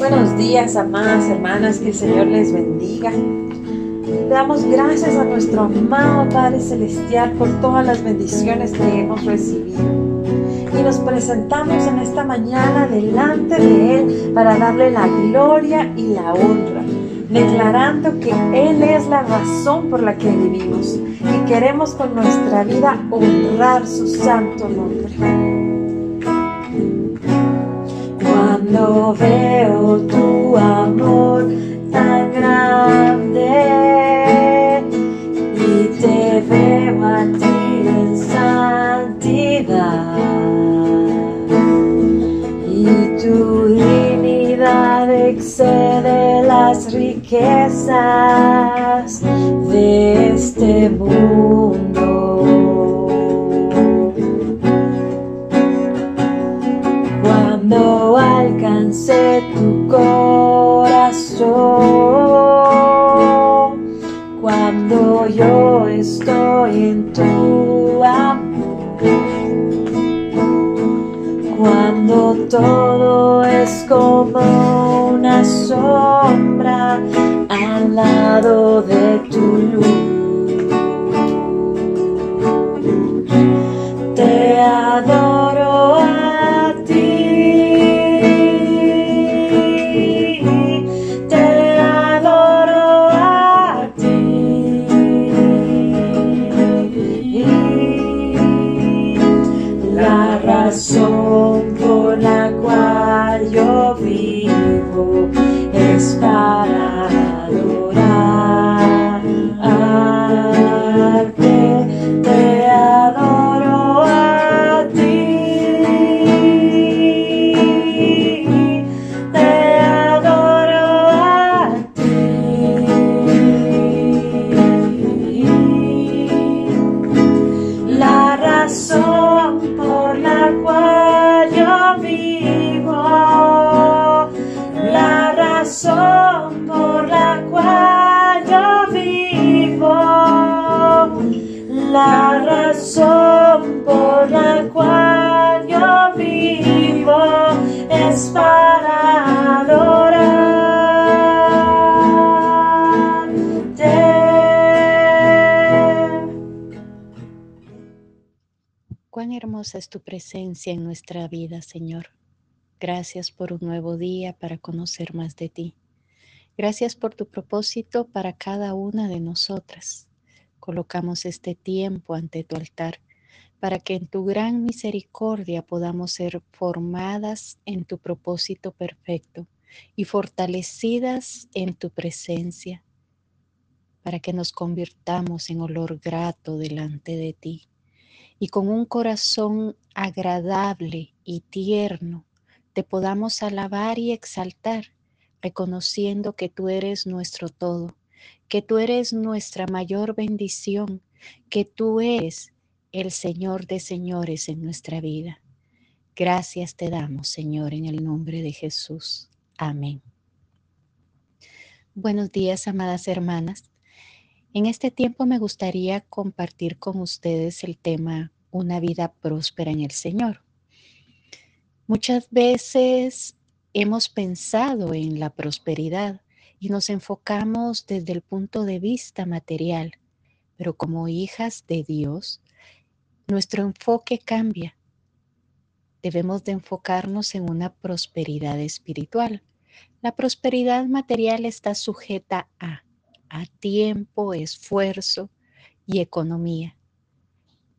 Buenos días, amadas hermanas, que el Señor les bendiga. Le damos gracias a nuestro amado Padre Celestial por todas las bendiciones que hemos recibido. Y nos presentamos en esta mañana delante de Él para darle la gloria y la honra, declarando que Él es la razón por la que vivimos y queremos con nuestra vida honrar su santo nombre. Cuando veo tu amor tan grande y te veo a ti en santidad y tu dignidad excede las riquezas de este mundo. Tu corazón cuando yo estoy en tu amor. Cuando todo es como una sombra al lado de es tu presencia en nuestra vida, Señor. Gracias por un nuevo día para conocer más de ti. Gracias por tu propósito para cada una de nosotras. Colocamos este tiempo ante tu altar para que en tu gran misericordia podamos ser formadas en tu propósito perfecto y fortalecidas en tu presencia, para que nos convirtamos en olor grato delante de ti y con un corazón agradable y tierno te podamos alabar y exaltar, reconociendo que tú eres nuestro todo, que tú eres nuestra mayor bendición, que tú eres el Señor de señores en nuestra vida. Gracias te damos, Señor, en el nombre de Jesús. Amén. Buenos días, amadas hermanas. En este tiempo me gustaría compartir con ustedes el tema una vida próspera en el Señor. Muchas veces hemos pensado en la prosperidad y nos enfocamos desde el punto de vista material, pero como hijas de Dios, nuestro enfoque cambia. Debemos de enfocarnos en una prosperidad espiritual. La prosperidad material está sujeta a a tiempo, esfuerzo y economía.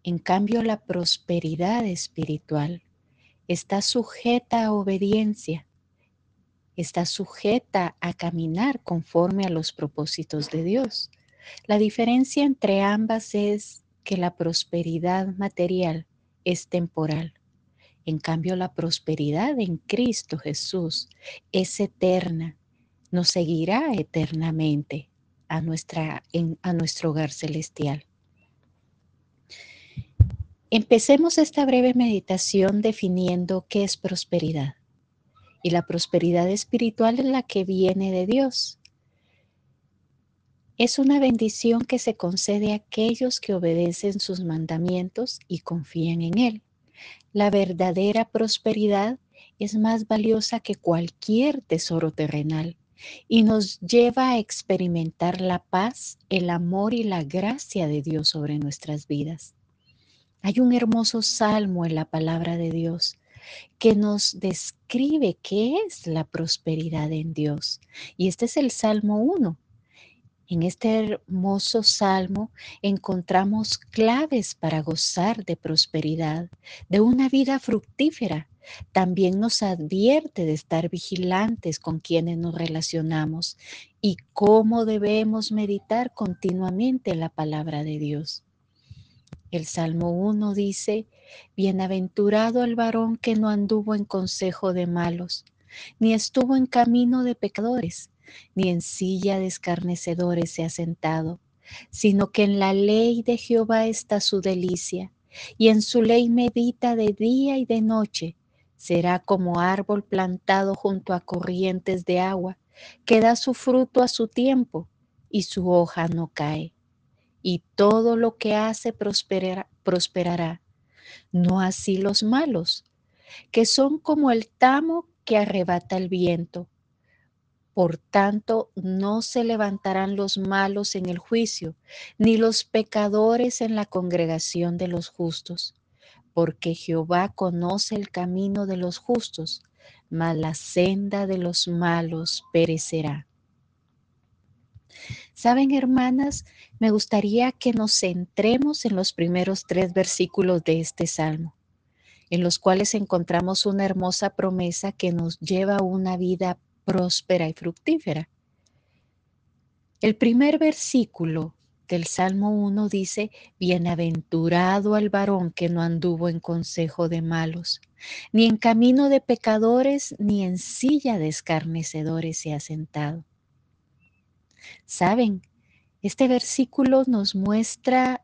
En cambio, la prosperidad espiritual está sujeta a obediencia, está sujeta a caminar conforme a los propósitos de Dios. La diferencia entre ambas es que la prosperidad material es temporal. En cambio, la prosperidad en Cristo Jesús es eterna, nos seguirá eternamente a, nuestra, a nuestro hogar celestial. Empecemos esta breve meditación definiendo qué es prosperidad. Y la prosperidad espiritual es la que viene de Dios. Es una bendición que se concede a aquellos que obedecen sus mandamientos y confían en Él. La verdadera prosperidad es más valiosa que cualquier tesoro terrenal y nos lleva a experimentar la paz, el amor y la gracia de Dios sobre nuestras vidas. Hay un hermoso salmo en la palabra de Dios que nos describe qué es la prosperidad en Dios. Y este es el Salmo 1. En este hermoso salmo encontramos claves para gozar de prosperidad, de una vida fructífera. También nos advierte de estar vigilantes con quienes nos relacionamos y cómo debemos meditar continuamente en la palabra de Dios. El Salmo 1 dice, Bienaventurado el varón que no anduvo en consejo de malos, ni estuvo en camino de pecadores, ni en silla de escarnecedores se ha sentado, sino que en la ley de Jehová está su delicia, y en su ley medita de día y de noche. Será como árbol plantado junto a corrientes de agua, que da su fruto a su tiempo, y su hoja no cae y todo lo que hace prosperará, No así los malos, que son como el tamo que arrebata el viento. Por tanto, no se levantarán los malos en el juicio, ni los pecadores en la congregación de los justos, porque Jehová conoce el camino de los justos, mas la senda de los malos perecerá. Saben, hermanas, me gustaría que nos centremos en los primeros tres versículos de este salmo, en los cuales encontramos una hermosa promesa que nos lleva a una vida próspera y fructífera. El primer versículo del Salmo 1 dice, Bienaventurado al varón que no anduvo en consejo de malos, ni en camino de pecadores, ni en silla de escarnecedores se ha sentado. Saben, este versículo nos muestra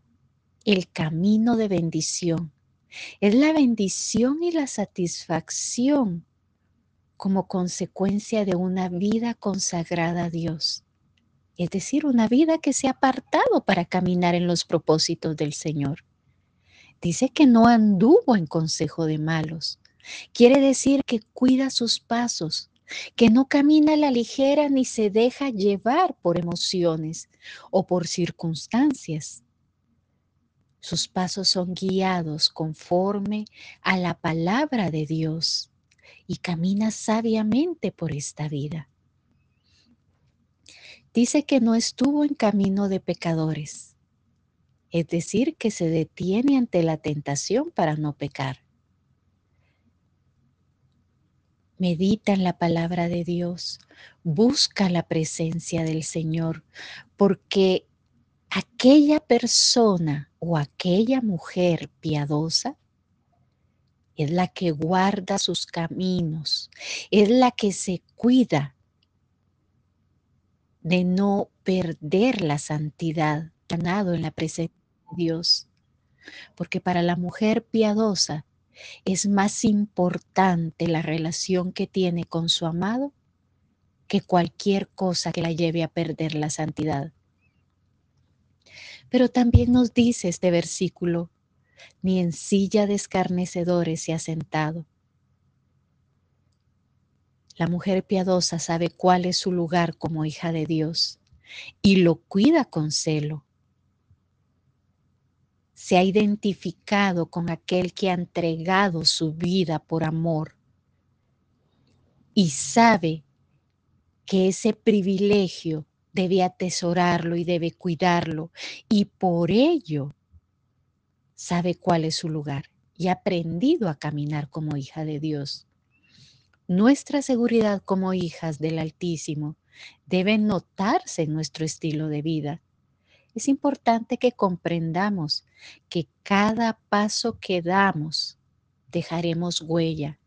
el camino de bendición. Es la bendición y la satisfacción como consecuencia de una vida consagrada a Dios. Es decir, una vida que se ha apartado para caminar en los propósitos del Señor. Dice que no anduvo en consejo de malos. Quiere decir que cuida sus pasos, que no camina a la ligera ni se deja llevar por emociones o por circunstancias. Sus pasos son guiados conforme a la palabra de Dios y camina sabiamente por esta vida. Dice que no estuvo en camino de pecadores, es decir, que se detiene ante la tentación para no pecar Medita en la palabra de Dios, busca la presencia del Señor, porque aquella persona o aquella mujer piadosa es la que guarda sus caminos, es la que se cuida de no perder la santidad ganado en la presencia de Dios. Porque para la mujer piadosa es más importante la relación que tiene con su amado que cualquier cosa que la lleve a perder la santidad. Pero también nos dice este versículo, ni en silla de escarnecedores se ha sentado. La mujer piadosa sabe cuál es su lugar como hija de Dios y lo cuida con celo se ha identificado con aquel que ha entregado su vida por amor y sabe que ese privilegio debe atesorarlo y debe cuidarlo y por ello sabe cuál es su lugar y ha aprendido a caminar como hija de Dios. Nuestra seguridad como hijas del Altísimo debe notarse en nuestro estilo de vida es importante que comprendamos que cada paso que damos dejaremos huella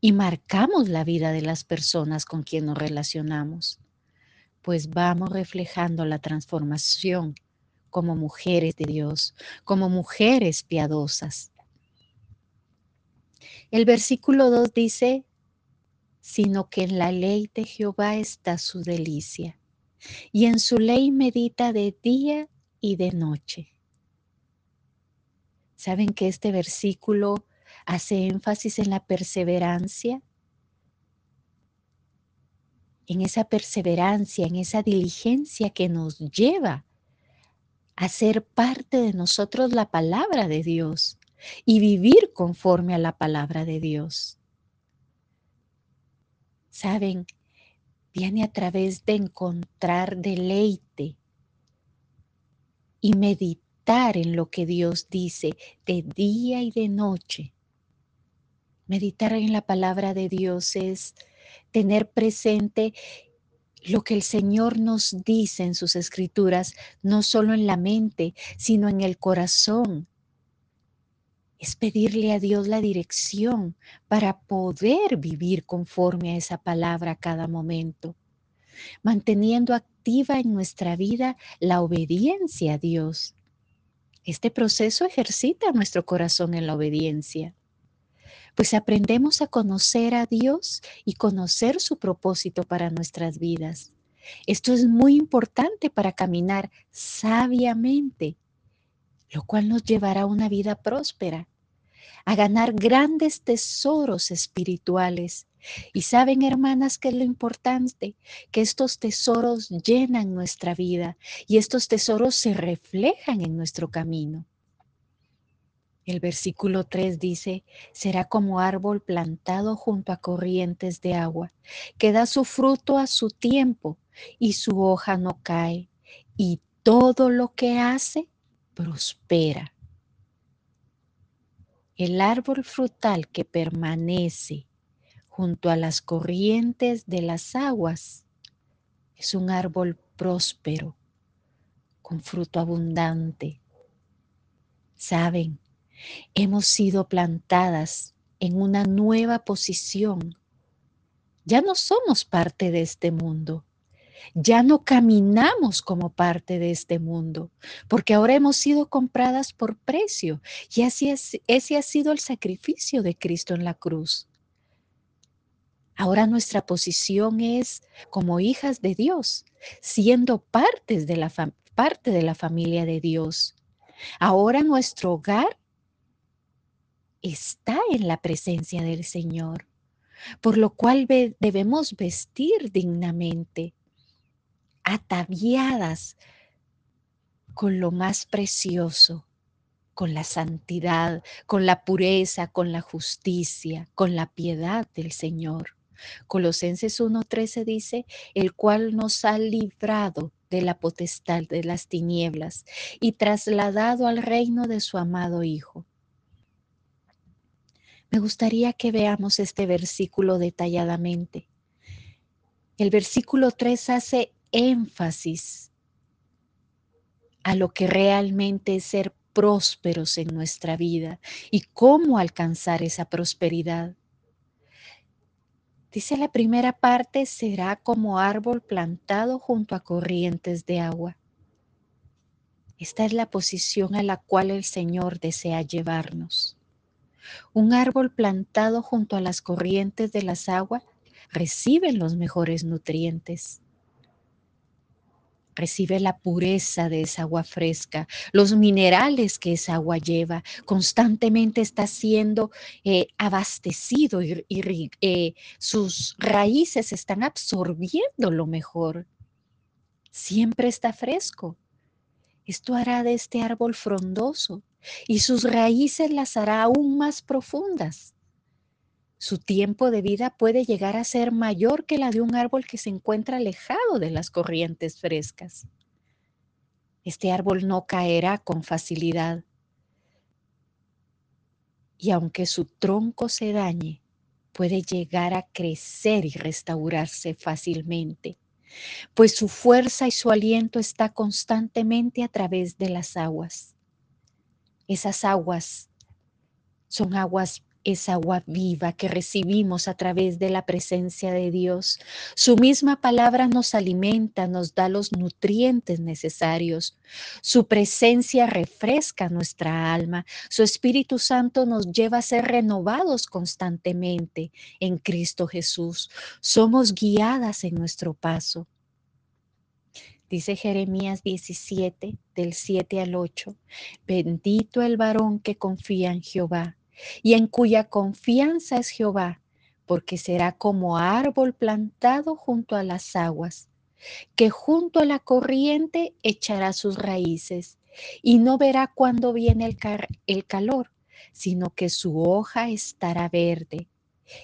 y marcamos la vida de las personas con quien nos relacionamos, pues vamos reflejando la transformación como mujeres de Dios, como mujeres piadosas. El versículo 2 dice, sino que en la ley de Jehová está su delicia y en su ley medita de día y de noche. ¿Saben que este versículo hace énfasis en la perseverancia? en esa perseverancia, en esa diligencia que nos lleva a ser parte de nosotros la palabra de Dios y vivir conforme a la palabra de Dios. Saben, viene a través de encontrar deleite y meditar en lo que Dios dice de día y de noche. Meditar en la palabra de Dios es tener presente lo que el Señor nos dice en sus escrituras, no solo en la mente, sino en el corazón. Es pedirle a Dios la dirección para poder vivir conforme a esa palabra a cada momento, manteniendo activa en nuestra vida la obediencia a Dios. Este proceso ejercita nuestro corazón en la obediencia pues aprendemos a conocer a Dios y conocer su propósito para nuestras vidas. Esto es muy importante para caminar sabiamente, lo cual nos llevará a una vida próspera, a ganar grandes tesoros espirituales. Y saben, hermanas, que es lo importante, que estos tesoros llenan nuestra vida y estos tesoros se reflejan en nuestro camino. El versículo 3 dice, será como árbol plantado junto a corrientes de agua, que da su fruto a su tiempo y su hoja no cae, y todo lo que hace prospera. El árbol frutal que permanece junto a las corrientes de las aguas es un árbol próspero, con fruto abundante. Saben, Hemos sido plantadas en una nueva posición. Ya no somos parte de este mundo. Ya no caminamos como parte de este mundo, porque ahora hemos sido compradas por precio y así es, ese ha sido el sacrificio de Cristo en la cruz. Ahora nuestra posición es como hijas de Dios, siendo partes de la parte de la familia de Dios. Ahora nuestro hogar está en la presencia del Señor, por lo cual debemos vestir dignamente, ataviadas con lo más precioso, con la santidad, con la pureza, con la justicia, con la piedad del Señor. Colosenses 1:13 dice, el cual nos ha librado de la potestad de las tinieblas y trasladado al reino de su amado Hijo me gustaría que veamos este versículo detalladamente. El versículo 3 hace énfasis a lo que realmente es ser prósperos en nuestra vida y cómo alcanzar esa prosperidad. Dice la primera parte, será como árbol plantado junto a corrientes de agua. Esta es la posición a la cual el Señor desea llevarnos. Un árbol plantado junto a las corrientes de las aguas recibe los mejores nutrientes. Recibe la pureza de esa agua fresca, los minerales que esa agua lleva. Constantemente está siendo eh, abastecido y, eh, sus raíces están absorbiendo lo mejor. Siempre está fresco. Esto hará de este árbol frondoso y sus raíces las hará aún más profundas. Su tiempo de vida puede llegar a ser mayor que la de un árbol que se encuentra alejado de las corrientes frescas. Este árbol no caerá con facilidad. Y aunque su tronco se dañe, puede llegar a crecer y restaurarse fácilmente, pues su fuerza y su aliento está constantemente a través de las aguas. Esas aguas son aguas es agua viva que recibimos a través de la presencia de Dios. Su misma palabra nos alimenta, nos da los nutrientes necesarios. Su presencia refresca nuestra alma. Su Espíritu Santo nos lleva a ser renovados constantemente en Cristo Jesús. Somos guiadas en nuestro paso. Dice Jeremías 17, del 7 al 8, bendito el varón que confía en Jehová y en cuya confianza es Jehová, porque será como árbol plantado junto a las aguas, que junto a la corriente echará sus raíces y no verá cuándo viene el, el calor, sino que su hoja estará verde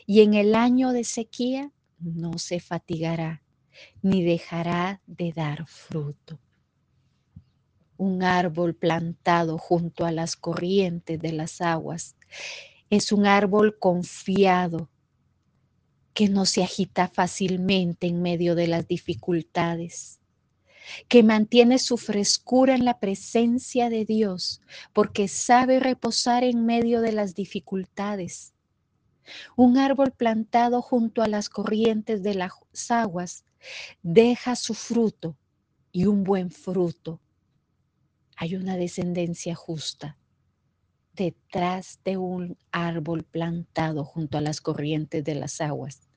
y en el año de sequía no se fatigará ni dejará de dar fruto. Un árbol plantado junto a las corrientes de las aguas es un árbol confiado que no se agita fácilmente en medio de las dificultades, que mantiene su frescura en la presencia de Dios porque sabe reposar en medio de las dificultades. Un árbol plantado junto a las corrientes de las aguas deja su fruto y un buen fruto. Hay una descendencia justa detrás de un árbol plantado junto a las corrientes de las aguas.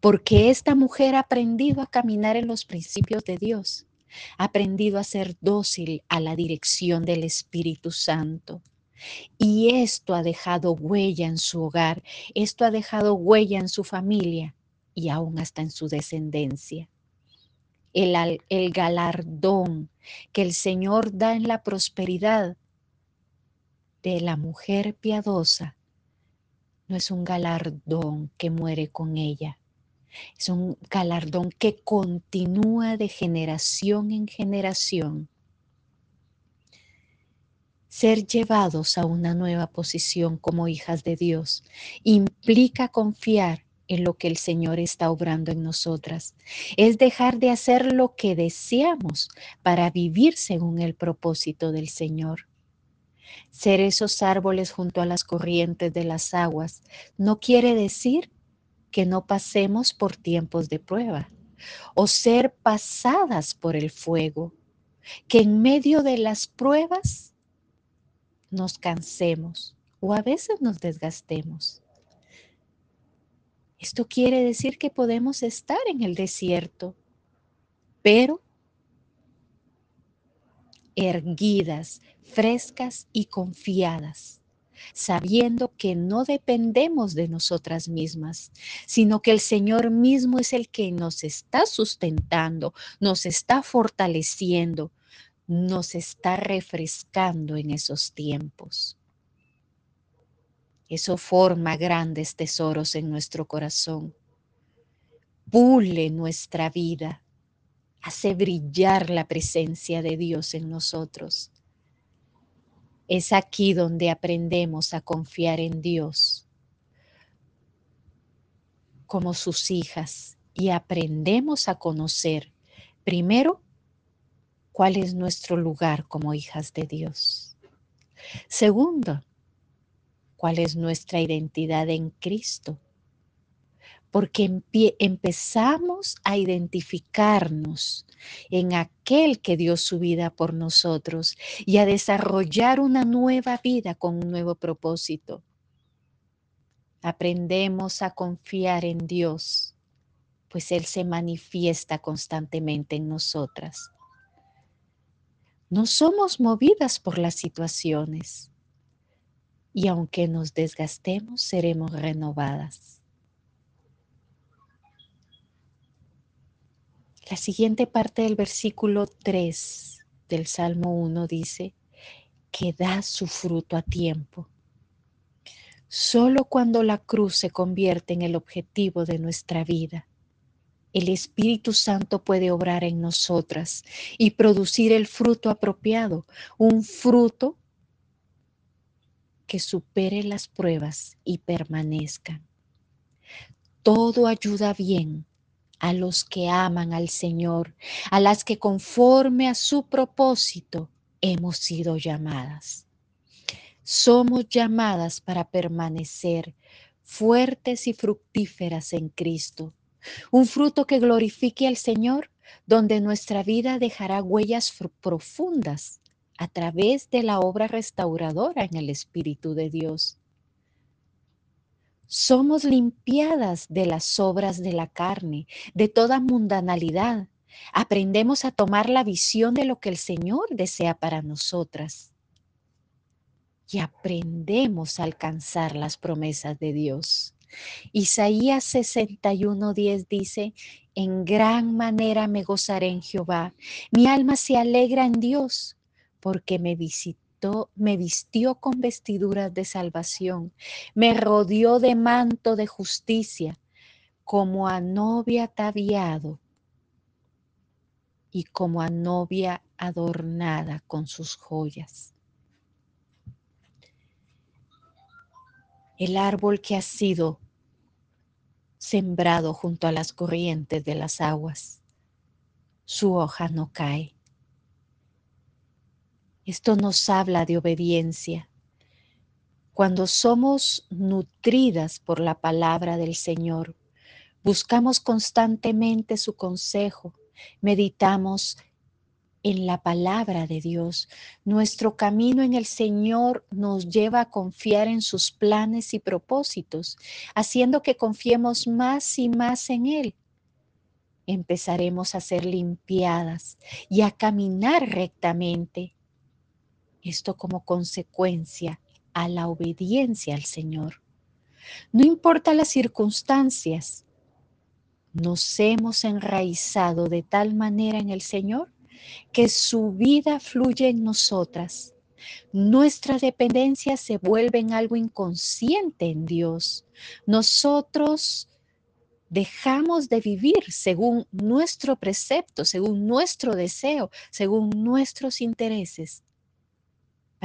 Porque esta mujer ha aprendido a caminar en los principios de Dios, ha aprendido a ser dócil a la dirección del Espíritu Santo. Y esto ha dejado huella en su hogar, esto ha dejado huella en su familia y aún hasta en su descendencia. El, el galardón que el Señor da en la prosperidad de la mujer piadosa no es un galardón que muere con ella, es un galardón que continúa de generación en generación. Ser llevados a una nueva posición como hijas de Dios implica confiar en lo que el Señor está obrando en nosotras. Es dejar de hacer lo que deseamos para vivir según el propósito del Señor. Ser esos árboles junto a las corrientes de las aguas no quiere decir que no pasemos por tiempos de prueba o ser pasadas por el fuego, que en medio de las pruebas nos cansemos o a veces nos desgastemos. Esto quiere decir que podemos estar en el desierto, pero erguidas, frescas y confiadas, sabiendo que no dependemos de nosotras mismas, sino que el Señor mismo es el que nos está sustentando, nos está fortaleciendo, nos está refrescando en esos tiempos. Eso forma grandes tesoros en nuestro corazón. Pule nuestra vida hace brillar la presencia de Dios en nosotros. Es aquí donde aprendemos a confiar en Dios como sus hijas y aprendemos a conocer primero cuál es nuestro lugar como hijas de Dios. Segundo, cuál es nuestra identidad en Cristo porque empezamos a identificarnos en aquel que dio su vida por nosotros y a desarrollar una nueva vida con un nuevo propósito. Aprendemos a confiar en Dios, pues Él se manifiesta constantemente en nosotras. No somos movidas por las situaciones y aunque nos desgastemos, seremos renovadas. La siguiente parte del versículo 3 del Salmo 1 dice que da su fruto a tiempo. Solo cuando la cruz se convierte en el objetivo de nuestra vida, el Espíritu Santo puede obrar en nosotras y producir el fruto apropiado, un fruto que supere las pruebas y permanezca. Todo ayuda bien a los que aman al Señor, a las que conforme a su propósito hemos sido llamadas. Somos llamadas para permanecer fuertes y fructíferas en Cristo, un fruto que glorifique al Señor, donde nuestra vida dejará huellas profundas a través de la obra restauradora en el Espíritu de Dios somos limpiadas de las obras de la carne, de toda mundanalidad. Aprendemos a tomar la visión de lo que el Señor desea para nosotras. Y aprendemos a alcanzar las promesas de Dios. Isaías 61:10 dice, en gran manera me gozaré en Jehová. Mi alma se alegra en Dios, porque me visitó, me vistió con vestiduras de salvación, me rodeó de manto de justicia, como a novia ataviado y como a novia adornada con sus joyas. El árbol que ha sido sembrado junto a las corrientes de las aguas, su hoja no cae. Esto nos habla de obediencia. Cuando somos nutridas por la palabra del Señor, buscamos constantemente su consejo, meditamos en la palabra de Dios. Nuestro camino en el Señor nos lleva a confiar en sus planes y propósitos, haciendo que confiemos más y más en Él. Empezaremos a ser limpiadas y a caminar rectamente. Esto como consecuencia a la obediencia al Señor. No importa las circunstancias, nos hemos enraizado de tal manera en el Señor que su vida fluye en nosotras. Nuestra dependencia se vuelve en algo inconsciente en Dios. Nosotros dejamos de vivir según nuestro precepto, según nuestro deseo, según nuestros intereses,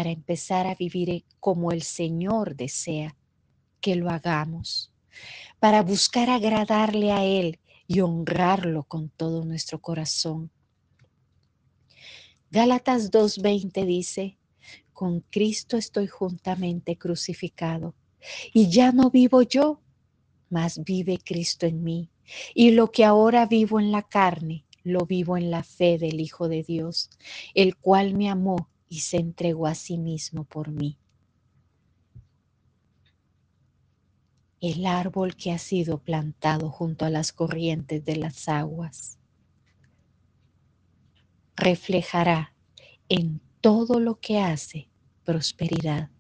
para empezar a vivir como el Señor desea que lo hagamos, para buscar agradarle a Él y honrarlo con todo nuestro corazón. Gálatas 2.20 dice, con Cristo estoy juntamente crucificado y ya no vivo yo, mas vive Cristo en mí. Y lo que ahora vivo en la carne, lo vivo en la fe del Hijo de Dios, el cual me amó y se entregó a sí mismo por mí. el árbol que ha sido plantado junto a las corrientes de las aguas. Reflejará en todo lo que hace prosperidad.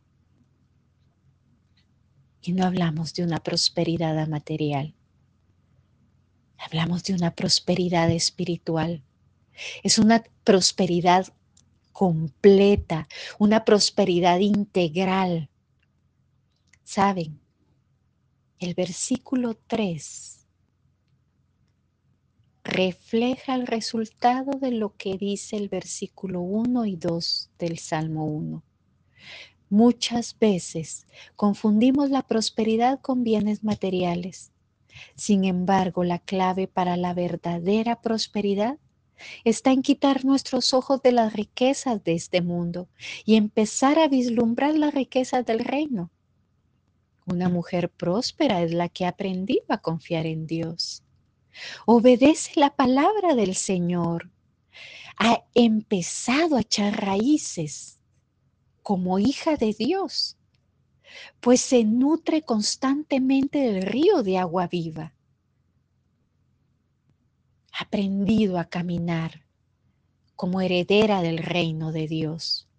Y no hablamos de una prosperidad material, hablamos de una prosperidad espiritual. Es una prosperidad completa, una prosperidad integral. ¿Saben? el versículo 3 refleja el resultado de lo que dice el versículo 1 y 2 del Salmo 1. Muchas veces confundimos la prosperidad con bienes materiales. Sin embargo, la clave para la verdadera prosperidad está en quitar nuestros ojos de las riquezas de este mundo y empezar a vislumbrar las riquezas del reino. Una mujer próspera es la que ha aprendido a confiar en Dios. Obedece la palabra del Señor. Ha empezado a echar raíces como hija de Dios, pues se nutre constantemente del río de agua viva. Aprendido a caminar como heredera del reino de Dios,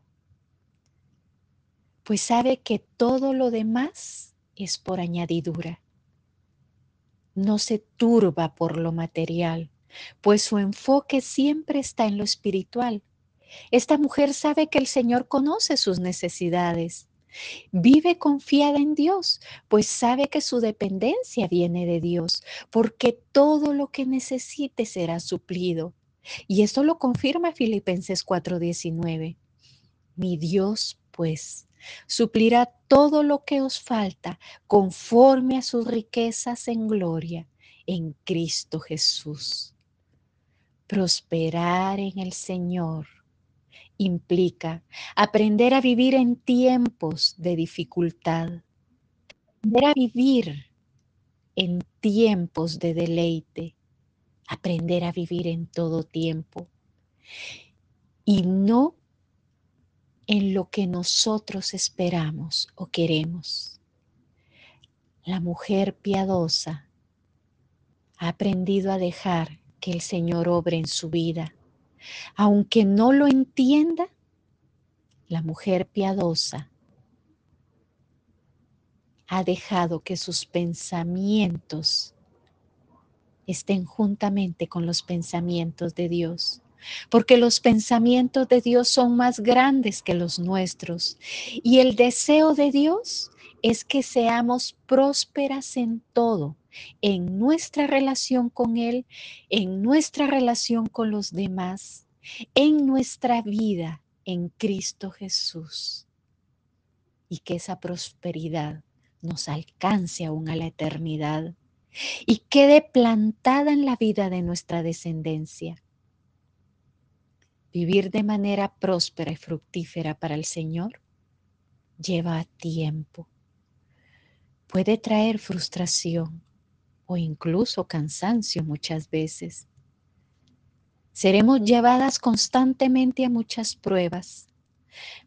pues sabe que todo lo demás es por añadidura. No se turba por lo material, pues su enfoque siempre está en lo espiritual. Esta mujer sabe que el Señor conoce sus necesidades. Vive confiada en Dios, pues sabe que su dependencia viene de Dios, porque todo lo que necesite será suplido. Y esto lo confirma Filipenses 4:19. Mi Dios, pues, suplirá todo lo que os falta conforme a sus riquezas en gloria en Cristo Jesús. Prosperar en el Señor implica aprender a vivir en tiempos de dificultad, aprender a vivir en tiempos de deleite, aprender a vivir en todo tiempo y no en lo que nosotros esperamos o queremos. La mujer piadosa ha aprendido a dejar que el Señor obre en su vida. Aunque no lo entienda, la mujer piadosa ha dejado que sus pensamientos estén juntamente con los pensamientos de Dios porque los pensamientos de Dios son más grandes que los nuestros. Y el deseo de Dios es que seamos prósperas en todo, en nuestra relación con Él, en nuestra relación con los demás, en nuestra vida en Cristo Jesús. Y que esa prosperidad nos alcance aún a la eternidad y quede plantada en la vida de nuestra descendencia Vivir de manera próspera y fructífera para el Señor lleva tiempo. Puede traer frustración o incluso cansancio muchas veces. Seremos llevadas constantemente a muchas pruebas,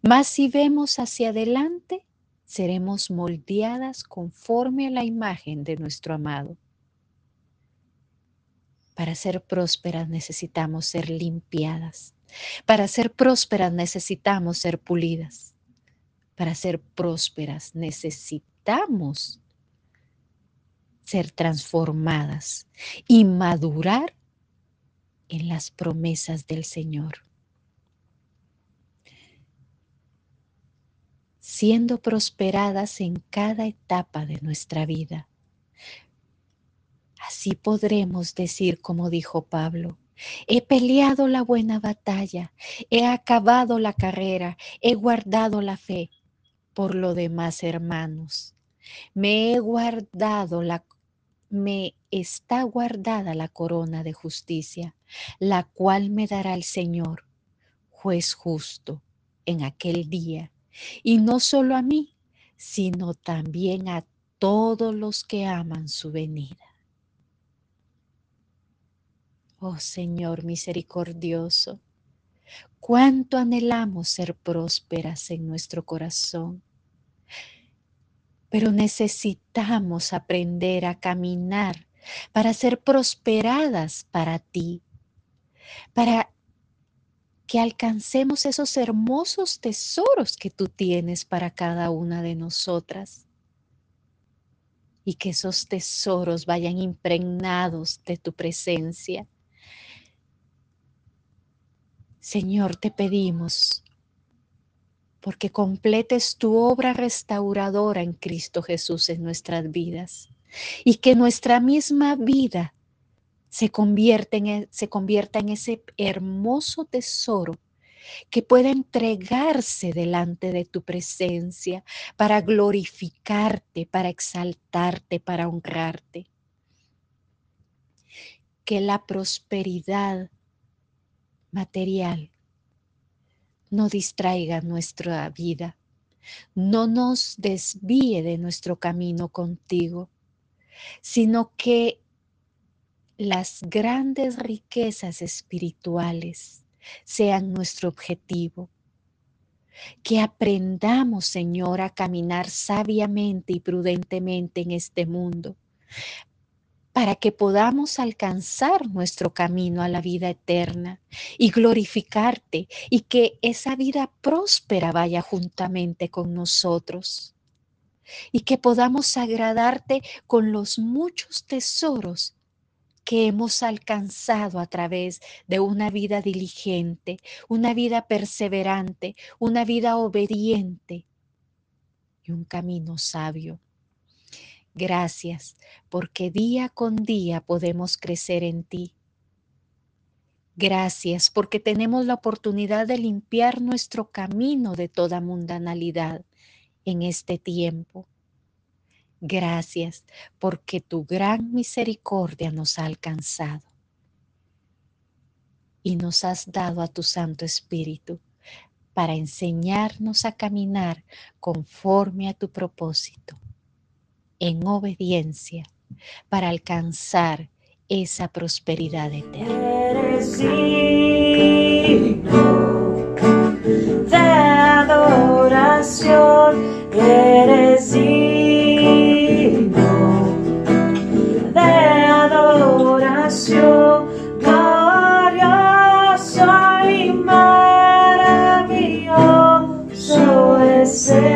mas si vemos hacia adelante, seremos moldeadas conforme a la imagen de nuestro amado. Para ser prósperas necesitamos ser limpiadas para ser prósperas necesitamos ser pulidas. Para ser prósperas necesitamos ser transformadas y madurar en las promesas del Señor. Siendo prosperadas en cada etapa de nuestra vida. Así podremos decir como dijo Pablo, He peleado la buena batalla, he acabado la carrera, he guardado la fe. Por lo demás, hermanos, me he guardado la me está guardada la corona de justicia, la cual me dará el Señor, juez justo, en aquel día, y no solo a mí, sino también a todos los que aman su venida. Oh Señor misericordioso, cuánto anhelamos ser prósperas en nuestro corazón. Pero necesitamos aprender a caminar para ser prosperadas para ti, para que alcancemos esos hermosos tesoros que tú tienes para cada una de nosotras y que esos tesoros vayan impregnados de tu presencia. Señor, te pedimos porque completes tu obra restauradora en Cristo Jesús en nuestras vidas y que nuestra misma vida se, convierta en, e, se convierta en ese hermoso tesoro que pueda entregarse delante de tu presencia para glorificarte, para exaltarte, para honrarte. Que la prosperidad material no distraiga nuestra vida, no nos desvíe de nuestro camino contigo, sino que las grandes riquezas espirituales sean nuestro objetivo. Que aprendamos, Señor, a caminar sabiamente y prudentemente en este mundo para que podamos alcanzar nuestro camino a la vida eterna y glorificarte y que esa vida próspera vaya juntamente con nosotros y que podamos agradarte con los muchos tesoros que hemos alcanzado a través de una vida diligente, una vida perseverante, una vida obediente y un camino sabio. Gracias, porque día con día podemos crecer en ti. Gracias, porque tenemos la oportunidad de limpiar nuestro camino de toda mundanalidad en este tiempo. Gracias, porque tu gran misericordia nos ha alcanzado y nos has dado a tu Santo Espíritu para enseñarnos a caminar conforme a tu propósito en obediencia para alcanzar esa prosperidad eterna. Signo de adoración, eres signo de adoración, glorioso y maravilloso es él.